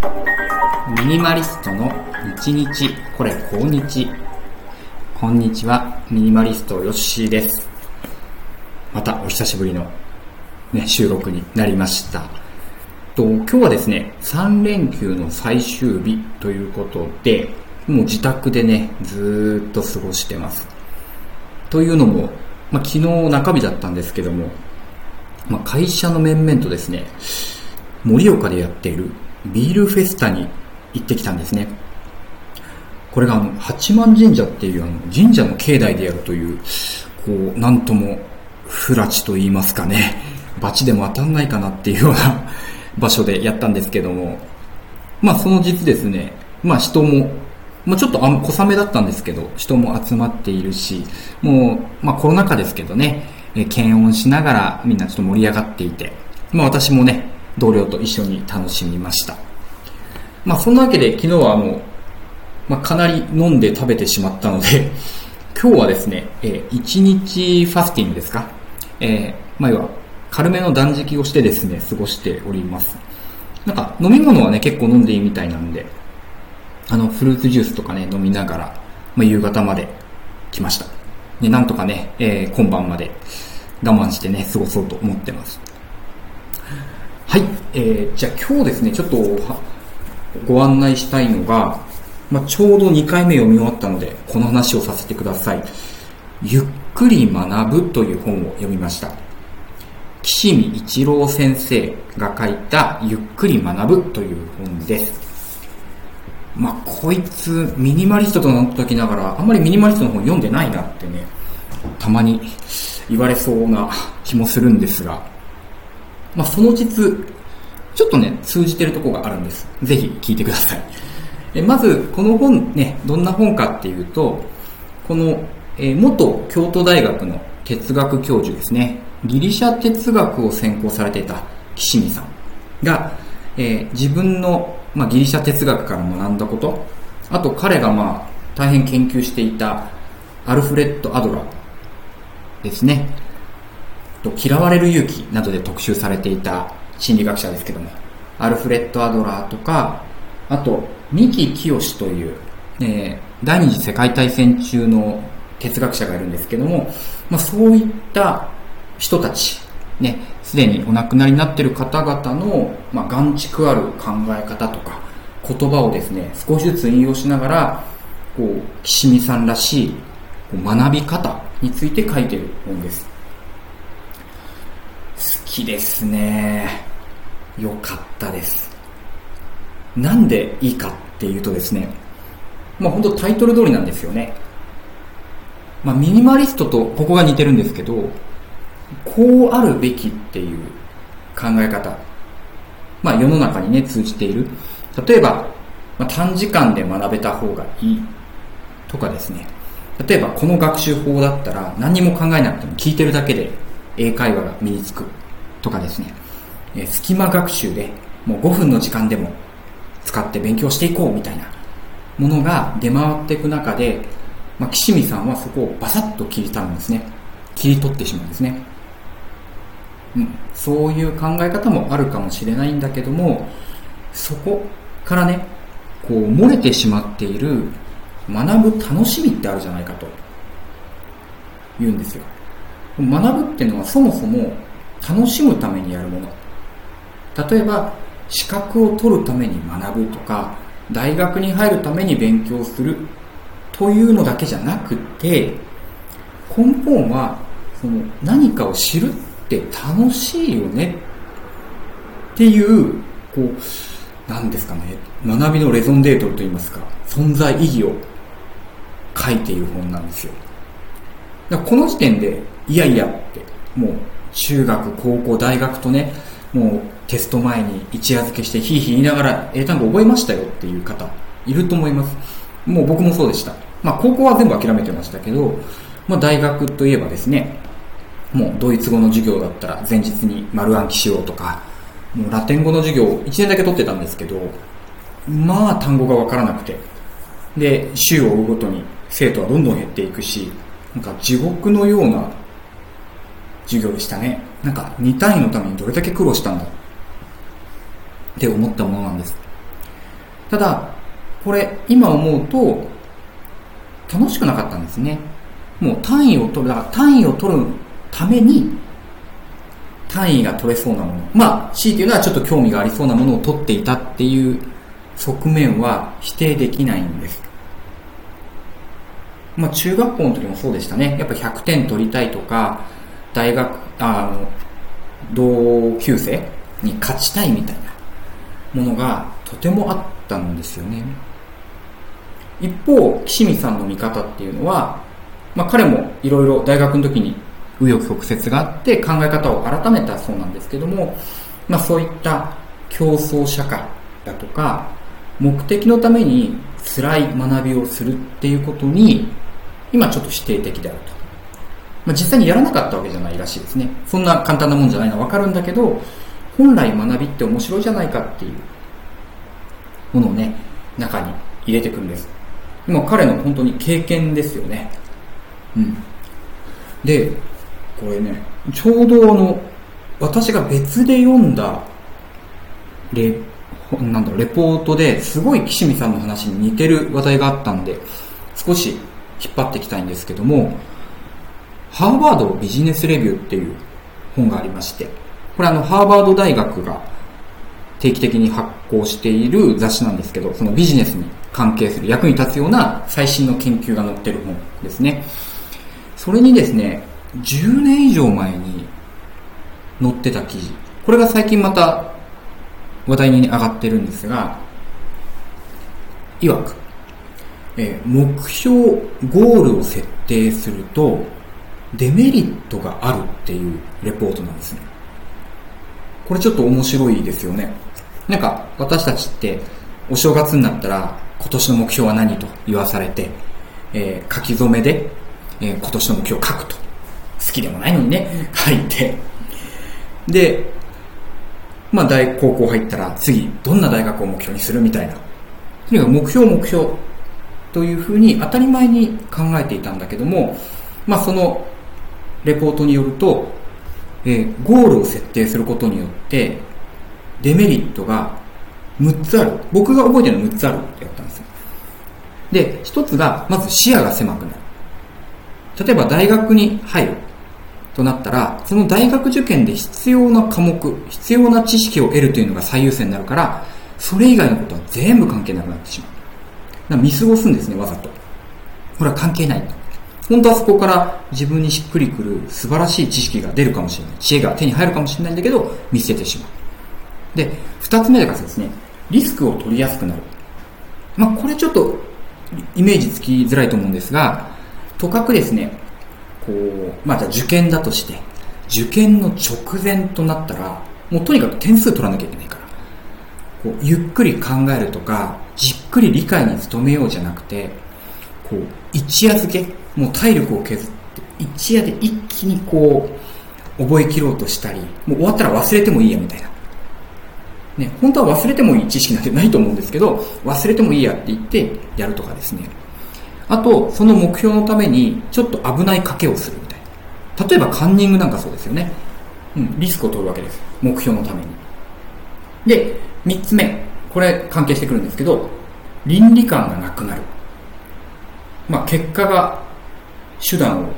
ミニマリストの日日。これ今日。こんにちはミニマリストよっしーです。またお久しぶりの、ね、収録になりました。と今日はですね3連休の最終日ということでもう自宅でねずっと過ごしてます。というのも、まあ、昨日中日だったんですけども、まあ、会社の面々とですね盛岡でやっているビールフェスタに行ってきたんですね。これがあの、八幡神社っていうあの、神社の境内でやるという、こう、なんとも、不ラチと言いますかね、バチでも当たんないかなっていうような 場所でやったんですけども、まあその実ですね、まあ人も、まあちょっとあの小雨だったんですけど、人も集まっているし、もう、まあコロナ禍ですけどね、え検温しながらみんなちょっと盛り上がっていて、まあ私もね、同僚と一緒に楽しみました。まあそんなわけで昨日はあの、まあかなり飲んで食べてしまったので、今日はですね、えー、1日ファスティングですか？えー、まあ要は軽めの断食をしてですね、過ごしております。なんか飲み物はね、結構飲んでいいみたいなんで、あの、フルーツジュースとかね、飲みながら、まあ夕方まで来ました。で、なんとかね、えー、今晩まで我慢してね、過ごそうと思ってます。はい、えー、じゃあ今日ですね、ちょっとご案内したいのが、まあ、ちょうど2回目読み終わったので、この話をさせてください。ゆっくり学ぶという本を読みました。岸見一郎先生が書いたゆっくり学ぶという本です。まあ、こいつミニマリストとなっときながら、あんまりミニマリストの本読んでないなってね、たまに言われそうな気もするんですが、まあ、その実、ちょっとね、通じてるとこがあるんです。ぜひ聞いてください。えまず、この本ね、どんな本かっていうと、この、え元京都大学の哲学教授ですね、ギリシャ哲学を専攻されていた岸見さんが、えー、自分の、まあ、ギリシャ哲学から学んだこと、あと彼がまあ、大変研究していたアルフレッド・アドラーですね。と嫌われる勇気などで特集されていた心理学者ですけども、アルフレッド・アドラーとか、あと、三木清という、えー、第二次世界大戦中の哲学者がいるんですけども、まあ、そういった人たち、ね、すでにお亡くなりになっている方々の、まあ、眼蓄ある考え方とか、言葉をですね、少しずつ引用しながら、こう、岸見さんらしい学び方について書いている本です。きですね。よかったです。なんでいいかっていうとですね、まあ本当タイトル通りなんですよね。まあミニマリストとここが似てるんですけど、こうあるべきっていう考え方。まあ世の中にね通じている。例えば、まあ、短時間で学べた方がいいとかですね。例えばこの学習法だったら何も考えなくても聞いてるだけで英会話が身につくとかですね、え隙間学習でもう5分の時間でも使って勉強していこうみたいなものが出回っていく中で、まあ、岸見さんはそこをバサッと切り取るんですね。切り取ってしまうんですね。うん、そういう考え方もあるかもしれないんだけども、そこからね、こう漏れてしまっている学ぶ楽しみってあるじゃないかと言うんですよ。学ぶっていうのはそもそも楽しむためにやるもの。例えば資格を取るために学ぶとか大学に入るために勉強するというのだけじゃなくて根本はその何かを知るって楽しいよねっていうこう何ですかね学びのレゾンデートといいますか存在意義を書いている本なんですよ。この時点でいやいやってもう中学、高校、大学とね、もうテスト前に一夜漬けしてひいひい言いながら英単語覚えましたよっていう方いると思います。もう僕もそうでした。まあ高校は全部諦めてましたけど、まあ大学といえばですね、もうドイツ語の授業だったら前日に丸暗記しようとか、もうラテン語の授業1年だけ取ってたんですけど、まあ単語がわからなくて、で、週を追うごとに生徒はどんどん減っていくし、なんか地獄のような授業でしたね。なんか2単位のためにどれだけ苦労したんだって思ったものなんです。ただ、これ、今思うと、楽しくなかったんですね。もう単位を取る、だから単位を取るために、単位が取れそうなもの。まあ、強いて言うのはちょっと興味がありそうなものを取っていたっていう側面は否定できないんです。まあ、中学校の時もそうでしたね。やっぱ100点取りたいとか、大学、あの、同級生に勝ちたいみたいなものがとてもあったんですよね。一方、岸見さんの見方っていうのは、まあ、彼もいろいろ大学の時に紆余曲折があって考え方を改めたそうなんですけども、まあ、そういった競争社会だとか目的のために辛い学びをするっていうことに今ちょっと否定的であると、まあ、実際にやらなかったわけじゃないらしいですね。そんな簡単なもんじゃないのは分かるんだけど本来学びって面白いじゃないかっていうものをね中に入れてくるんです。今彼の本当に経験ですよね。うん。でこれね、ちょうどあの、私が別で読んだレ、なんだろう、レポートですごい岸見さんの話に似てる話題があったんで、少し引っ張っていきたいんですけども、ハーバードビジネスレビューっていう本がありまして、これあの、ハーバード大学が定期的に発行している雑誌なんですけど、そのビジネスに関係する役に立つような最新の研究が載ってる本ですね。それにですね、10年以上前に載ってた記事。これが最近また話題に上がってるんですが、いわく、えー、目標、ゴールを設定すると、デメリットがあるっていうレポートなんですね。これちょっと面白いですよね。なんか、私たちって、お正月になったら、今年の目標は何と言わされて、えー、書き初めで、えー、今年の目標を書くと。好きでもないのにね、書いて。で、まあ大、高校入ったら次、どんな大学を目標にするみたいな。とにかく目標目標というふうに当たり前に考えていたんだけども、まあそのレポートによると、えー、ゴールを設定することによって、デメリットが6つある。僕が覚えてるのは6つあるってやったんですよ。で、1つが、まず視野が狭くなる。例えば大学に入る。となったら、その大学受験で必要な科目、必要な知識を得るというのが最優先になるから、それ以外のことは全部関係なくなってしまう。見過ごすんですね、わざと。これは関係ないと。本当はそこから自分にしっくりくる素晴らしい知識が出るかもしれない。知恵が手に入るかもしれないんだけど、見捨ててしまう。で、二つ目がですね、リスクを取りやすくなる。まあ、これちょっとイメージつきづらいと思うんですが、とかくですね、こう、まあじゃあ受験だとして、受験の直前となったら、もうとにかく点数取らなきゃいけないから、こう、ゆっくり考えるとか、じっくり理解に努めようじゃなくて、こう、一夜漬け、もう体力を削って、一夜で一気にこう、覚えきろうとしたり、もう終わったら忘れてもいいやみたいな。ね、本当は忘れてもいい知識なんてないと思うんですけど、忘れてもいいやって言ってやるとかですね。あと、その目標のために、ちょっと危ない賭けをするみたいな。例えば、カンニングなんかそうですよね。うん、リスクを取るわけです。目標のために。で、三つ目。これ関係してくるんですけど、倫理観がなくなる。まあ、結果が手段を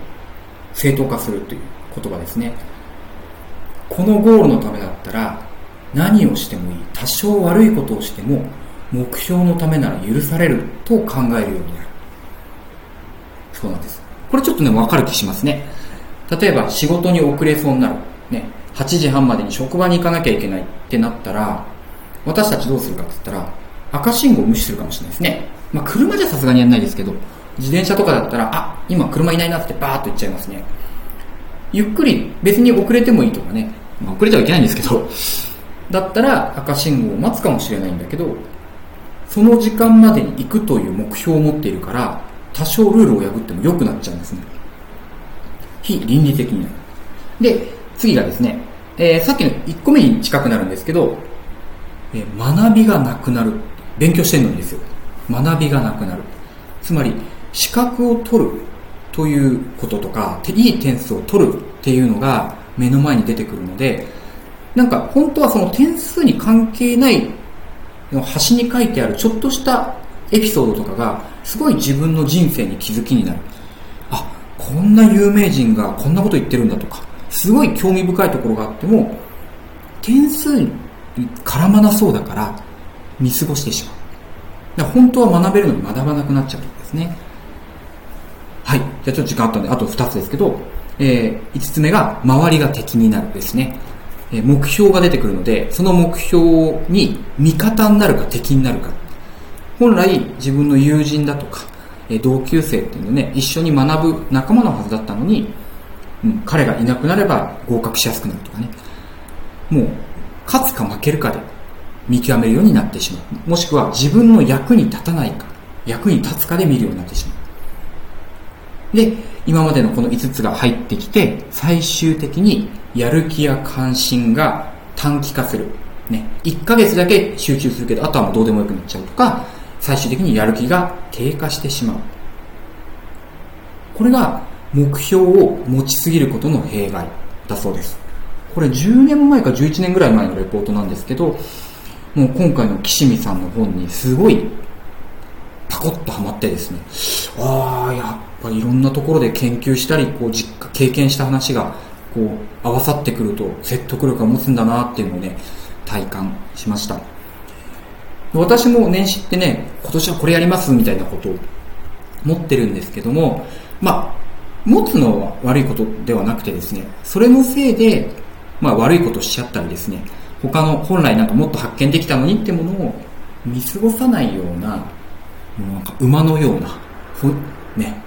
正当化するという言葉ですね。このゴールのためだったら、何をしてもいい。多少悪いことをしても、目標のためなら許されると考えるようになる。そうなんです。これちょっとね、わかる気しますね。例えば仕事に遅れそうになる。ね、8時半までに職場に行かなきゃいけないってなったら、私たちどうするかって言ったら、赤信号を無視するかもしれないですね。まあ、車じゃさすがにやんないですけど、自転車とかだったら、あ、今車いないなってバーッと言っちゃいますね。ゆっくり、別に遅れてもいいとかね、まあ、遅れてはいけないんですけど、だったら赤信号を待つかもしれないんだけど、その時間までに行くという目標を持っているから、多少ルールを破っても良くなっちゃうんですね。非倫理的になる。で、次がですね、えー、さっきの1個目に近くなるんですけど、えー、学びがなくなる。勉強してるのにですよ。学びがなくなる。つまり、資格を取るということとか、いい点数を取るっていうのが目の前に出てくるので、なんか本当はその点数に関係ない端に書いてあるちょっとしたエピソードとかが、すごい自分の人生に気づきになる。あ、こんな有名人がこんなこと言ってるんだとか、すごい興味深いところがあっても、点数に絡まなそうだから見過ごしてしまう。だから本当は学べるのに学ばなくなっちゃうんですね。はい。じゃあちょっと時間あったんで、あと2つですけど、えー、5つ目が、周りが敵になるですね。えー、目標が出てくるので、その目標に味方になるか敵になるか。本来、自分の友人だとか、えー、同級生っていうのね、一緒に学ぶ仲間のはずだったのに、うん、彼がいなくなれば合格しやすくなるとかね。もう、勝つか負けるかで見極めるようになってしまう。もしくは自分の役に立たないか、役に立つかで見るようになってしまう。で、今までのこの5つが入ってきて、最終的にやる気や関心が短期化する。ね。1ヶ月だけ集中するけど、あとはもうどうでもよくなっちゃうとか、最終的にやる気が低下してしまう。これが目標を持ちすぎることの弊害だそうです。これ10年前か11年ぐらい前のレポートなんですけど、もう今回の岸見さんの本にすごいパコッとハマってですね、ああ、やっぱいろんなところで研究したり、こう実経験した話がこう合わさってくると説得力が持つんだなっていうのをね、体感しました。私も年始ってね、今年はこれやりますみたいなことを持ってるんですけども、まあ、持つのは悪いことではなくてですね、それのせいで、まあ悪いことしちゃったりですね、他の本来なんかもっと発見できたのにってものを見過ごさないようなもう、なんか馬のような、ね、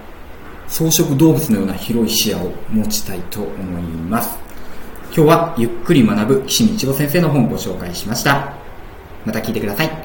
草食動物のような広い視野を持ちたいと思います。今日はゆっくり学ぶ岸道夫先生の本をご紹介しました。また聞いてください。